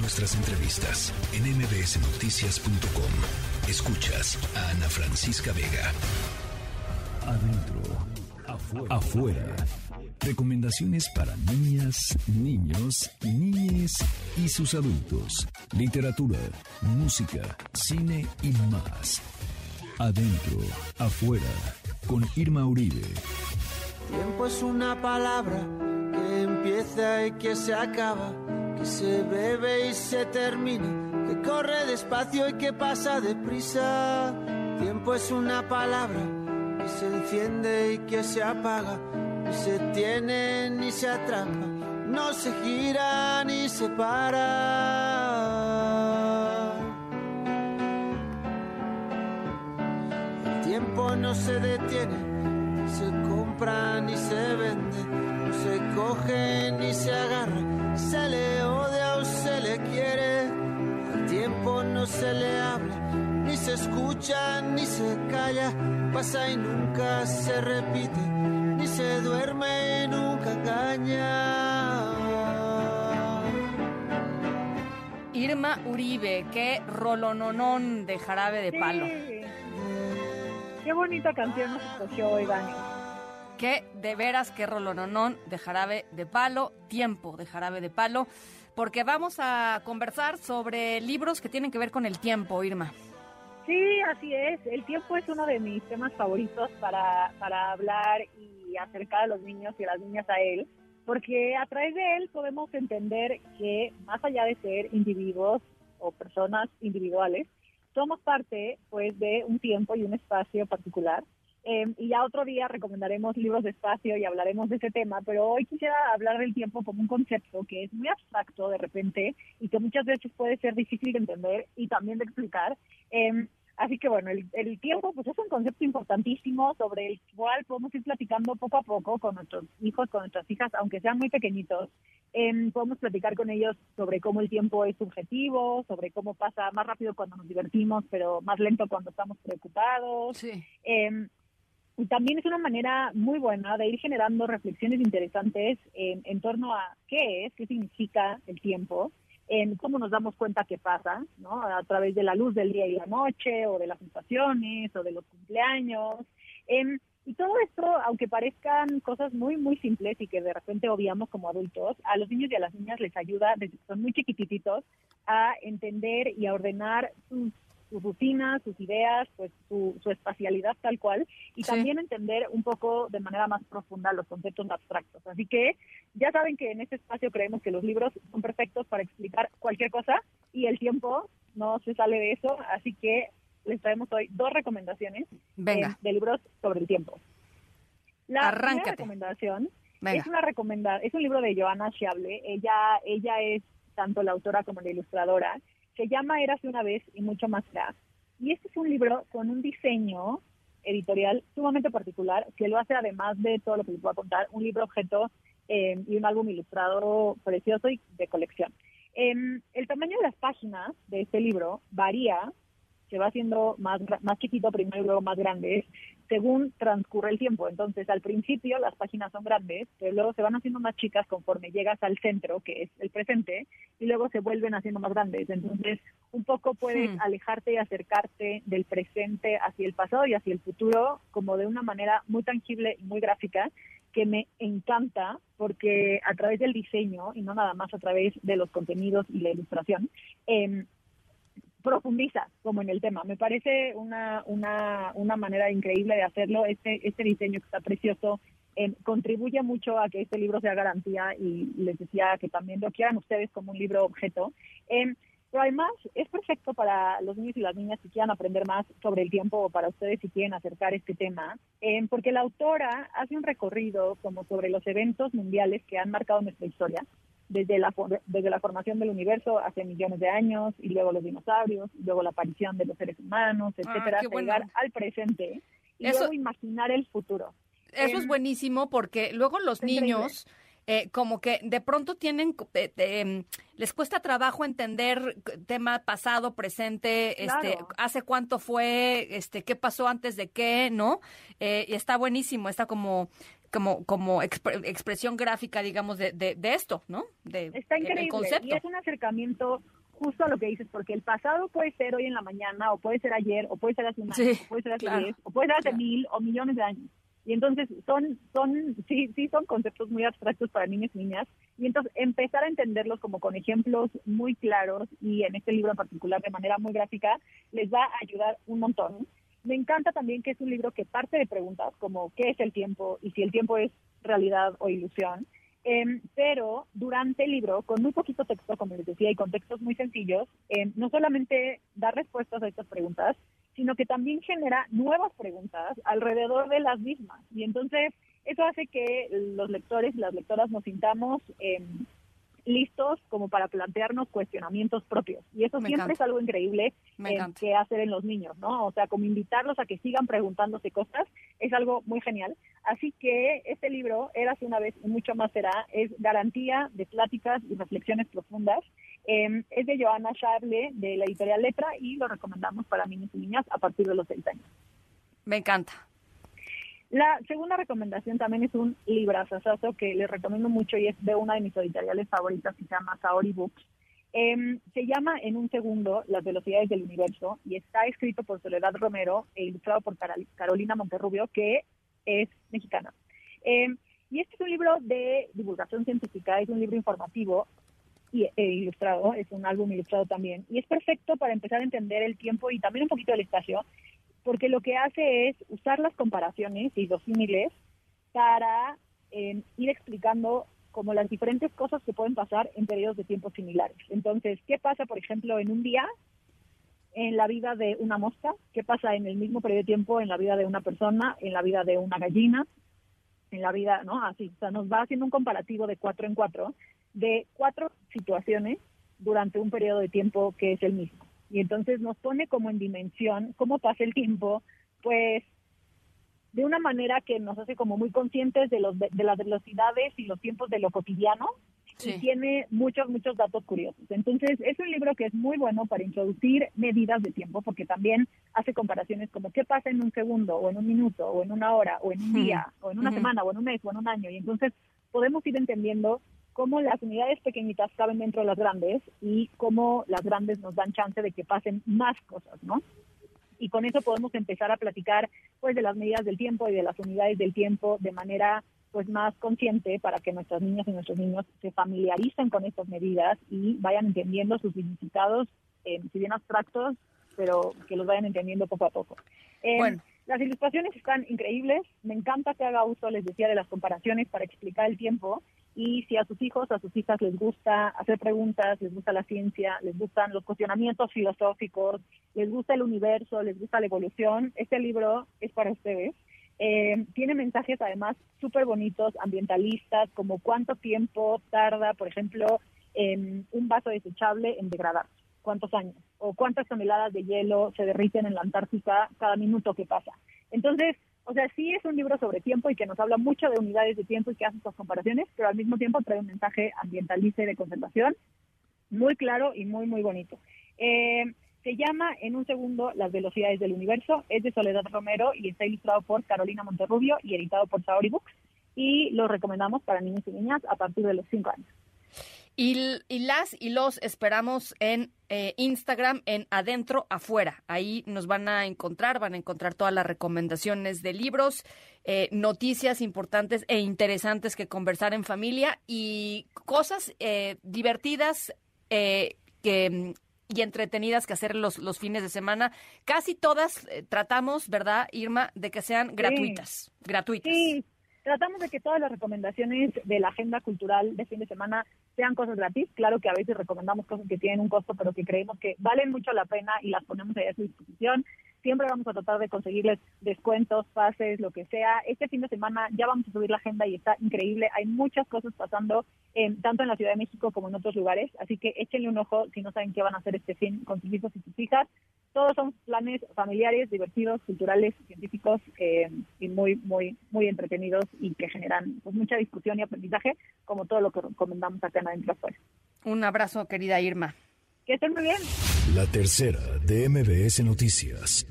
nuestras entrevistas en mbsnoticias.com. Escuchas a Ana Francisca Vega. Adentro, afuera. afuera. Recomendaciones para niñas, niños, niñes y sus adultos. Literatura, música, cine y más. Adentro, afuera, con Irma Uribe. Tiempo es una palabra que empieza y que se acaba, que se bebe y se termina, que corre despacio y que pasa deprisa. Tiempo es una palabra que se enciende y que se apaga, ni se tiene ni se atrapa, no se gira ni se para. El tiempo no se detiene, ni se compra ni se vende, escucha ni se calla, pasa y nunca se repite, ni se duerme y nunca engaña. Irma Uribe, qué rolononón de jarabe de palo. Sí. Qué bonita canción nos escogió hoy, Dani. Que de veras qué rolononón de jarabe de palo, tiempo de jarabe de palo, porque vamos a conversar sobre libros que tienen que ver con el tiempo, Irma. Sí, así es. El tiempo es uno de mis temas favoritos para, para hablar y acercar a los niños y a las niñas a él, porque a través de él podemos entender que más allá de ser individuos o personas individuales, somos parte pues de un tiempo y un espacio particular. Eh, y ya otro día recomendaremos libros de espacio y hablaremos de ese tema, pero hoy quisiera hablar del tiempo como un concepto que es muy abstracto de repente y que muchas veces puede ser difícil de entender y también de explicar. Eh, así que bueno, el, el, tiempo pues es un concepto importantísimo sobre el cual podemos ir platicando poco a poco con nuestros hijos, con nuestras hijas, aunque sean muy pequeñitos. Eh, podemos platicar con ellos sobre cómo el tiempo es subjetivo, sobre cómo pasa más rápido cuando nos divertimos, pero más lento cuando estamos preocupados. Sí. Eh, y también es una manera muy buena de ir generando reflexiones interesantes en, en torno a qué es, qué significa el tiempo, en cómo nos damos cuenta que pasa, ¿no? A través de la luz del día y la noche, o de las sensaciones, o de los cumpleaños. Eh, y todo esto, aunque parezcan cosas muy, muy simples y que de repente obviamos como adultos, a los niños y a las niñas les ayuda desde que son muy chiquititos a entender y a ordenar sus sus rutinas, sus ideas, pues su, su espacialidad tal cual, y Sí. también entender un poco de manera más profunda los conceptos abstractos. Así que ya saben que en este espacio creemos que los libros son perfectos para explicar cualquier cosa y el tiempo no se sale de eso, así que les traemos hoy dos recomendaciones Venga. eh, de libros sobre el tiempo. La Arráncate. primera recomendación Venga. es una recomenda es un libro de Joana Schiable. Ella, ella es tanto la autora como la ilustradora. Se llama Érase una vez y mucho más será. Y este es un libro con un diseño editorial sumamente particular que lo hace además de todo lo que les voy a contar, un libro objeto eh, y un álbum ilustrado precioso y de colección. Em, el tamaño de las páginas de este libro varía, se va haciendo más, más chiquito primero y luego más grande, según transcurre el tiempo. Entonces, al principio las páginas son grandes, pero luego se van haciendo más chicas conforme llegas al centro, que es el presente, y luego se vuelven haciendo más grandes. Entonces, un poco puedes Hmm. alejarte y acercarte del presente hacia el pasado y hacia el futuro, como de una manera muy tangible y muy gráfica, que me encanta porque a través del diseño y no nada más a través de los contenidos y la ilustración, em, profundiza como en el tema. Me parece una, una, una manera increíble de hacerlo. Este, este diseño que está precioso em, contribuye mucho a que este libro sea garantía y les decía que también lo quieran ustedes como un libro objeto. Em, pero además es perfecto para los niños y las niñas que quieran aprender más sobre el tiempo o para ustedes si quieren acercar este tema, em, porque la autora hace un recorrido como sobre los eventos mundiales que han marcado nuestra historia desde la, desde la formación del universo hace millones de años, y luego los dinosaurios, y luego la aparición de los seres humanos, Ah, etcétera, hasta bueno. llegar al presente y Eso- luego imaginar el futuro. Eso es Em, buenísimo porque luego los niños eh, como que de pronto tienen, eh, eh, les cuesta trabajo entender tema pasado, presente, este, hace cuánto fue, este, qué pasó antes de qué, ¿no? Eh, y está buenísimo, está como, como, como expresión gráfica, digamos, de, de, esto, ¿no? De, Está increíble. concepto. Y es un acercamiento justo a lo que dices, porque el pasado puede ser hoy en la mañana, o puede ser ayer, o puede ser hace un año, o puede ser hace diez, o puede ser hace mil o millones de años. Y entonces son, son, sí, sí son conceptos muy abstractos para niños y niñas. Y entonces empezar a entenderlos como con ejemplos muy claros y en este libro en particular de manera muy gráfica, les va a ayudar un montón. Me encanta también que es un libro que parte de preguntas como qué es el tiempo y si el tiempo es realidad o ilusión. Em, pero durante el libro, con muy poquito texto, como les decía, y con textos muy sencillos, em, no solamente da respuestas a estas preguntas, sino que también genera nuevas preguntas alrededor de las mismas. Y entonces eso hace que los lectores y las lectoras nos sintamos eh, listos como para plantearnos cuestionamientos propios. Y eso siempre es algo increíble eh, que hacer en los niños, ¿no? O sea, como invitarlos a que sigan preguntándose cosas es algo muy genial. Así que este libro, Érase una vez y mucho más será, es garantía de pláticas y reflexiones profundas. Em, es de Joana Charle, de la editorial Letra, y lo recomendamos para niños y niñas a partir de los seis años. Me encanta. La segunda recomendación también es un librazazazo que les recomiendo mucho y es de una de mis editoriales favoritas que se llama Saori Books. Em, se llama En un segundo Las velocidades del universo y está escrito por Soledad Romero e ilustrado por Carolina Monterrubio, que es mexicana. Em, y este es un libro de divulgación científica, es un libro informativo y, e ilustrado, es un álbum ilustrado también, y es perfecto para empezar a entender el tiempo y también un poquito del espacio porque lo que hace es usar las comparaciones y los símiles para eh, ir explicando como las diferentes cosas que pueden pasar en periodos de tiempo similares. Entonces, ¿qué pasa, por ejemplo, en un día en la vida de una mosca? ¿Qué pasa en el mismo periodo de tiempo en la vida de una persona, en la vida de una gallina, en la vida, ¿no? Así, o sea, nos va haciendo un comparativo de cuatro en cuatro de cuatro situaciones durante un periodo de tiempo que es el mismo y entonces nos pone como en dimensión cómo pasa el tiempo, pues de una manera que nos hace como muy conscientes de, los, de, las velocidades y los tiempos de lo cotidiano y tiene muchos, muchos datos curiosos. Entonces, es un libro que es muy bueno para introducir medidas de tiempo, porque también hace comparaciones como qué pasa en un segundo, o en un minuto, o en una hora, o en un día, o en una semana, o en un mes, o en un año. Y entonces podemos ir entendiendo cómo las unidades pequeñitas caben dentro de las grandes y cómo las grandes nos dan chance de que pasen más cosas, ¿no? Y con eso podemos empezar a platicar pues de las medidas del tiempo y de las unidades del tiempo de manera pues más consciente para que nuestras niñas y nuestros niños se familiaricen con estas medidas y vayan entendiendo sus significados, eh, si bien abstractos, pero que los vayan entendiendo poco a poco. Eh, bueno. Las ilustraciones están increíbles, me encanta que haga uso, les decía, de las comparaciones para explicar el tiempo y si a sus hijos, a sus hijas les gusta hacer preguntas, les gusta la ciencia, les gustan los cuestionamientos filosóficos, les gusta el universo, les gusta la evolución, este libro es para ustedes. Eh, tiene mensajes además súper bonitos, ambientalistas, como cuánto tiempo tarda, por ejemplo, en un vaso desechable en degradar, cuántos años, o cuántas toneladas de hielo se derriten en la Antártica cada minuto que pasa. Entonces, o sea, sí es un libro sobre tiempo y que nos habla mucho de unidades de tiempo y que hace estas comparaciones, pero al mismo tiempo trae un mensaje ambientalista y de conservación muy claro y muy, muy bonito. Eh, se llama En un segundo Las velocidades del universo, es de Soledad Romero y está ilustrado por Carolina Monterrubio y editado por Saori Books y lo recomendamos para niños y niñas a partir de los 5 años. Y, las y los esperamos en eh, Instagram, en Adentro Afuera. Ahí nos van a encontrar, van a encontrar todas las recomendaciones de libros, eh, noticias importantes e interesantes que conversar en familia y cosas eh, divertidas que y entretenidas que hacer los, los fines de semana. Casi todas tratamos, ¿verdad, Irma, de que sean gratuitas? Gratuitas. Sí, tratamos de que todas las recomendaciones de la agenda cultural de fin de semana sean cosas gratis. Claro que a veces recomendamos cosas que tienen un costo, pero que creemos que valen mucho la pena y las ponemos ahí a su disposición. Siempre vamos a tratar de conseguirles descuentos, pases, lo que sea. Este fin de semana ya vamos a subir la agenda y está increíble. Hay muchas cosas pasando, tanto en la Ciudad de México como en otros lugares. Así que échenle un ojo si no saben qué van a hacer este fin con sus hijos y sus hijas. Todos son planes familiares, divertidos, culturales, científicos eh, y muy, muy, muy entretenidos y que generan pues, mucha discusión y aprendizaje, como todo lo que recomendamos acá en Adentro Afuera. Un abrazo, querida Irma. Que estén muy bien. La tercera de MBS Noticias.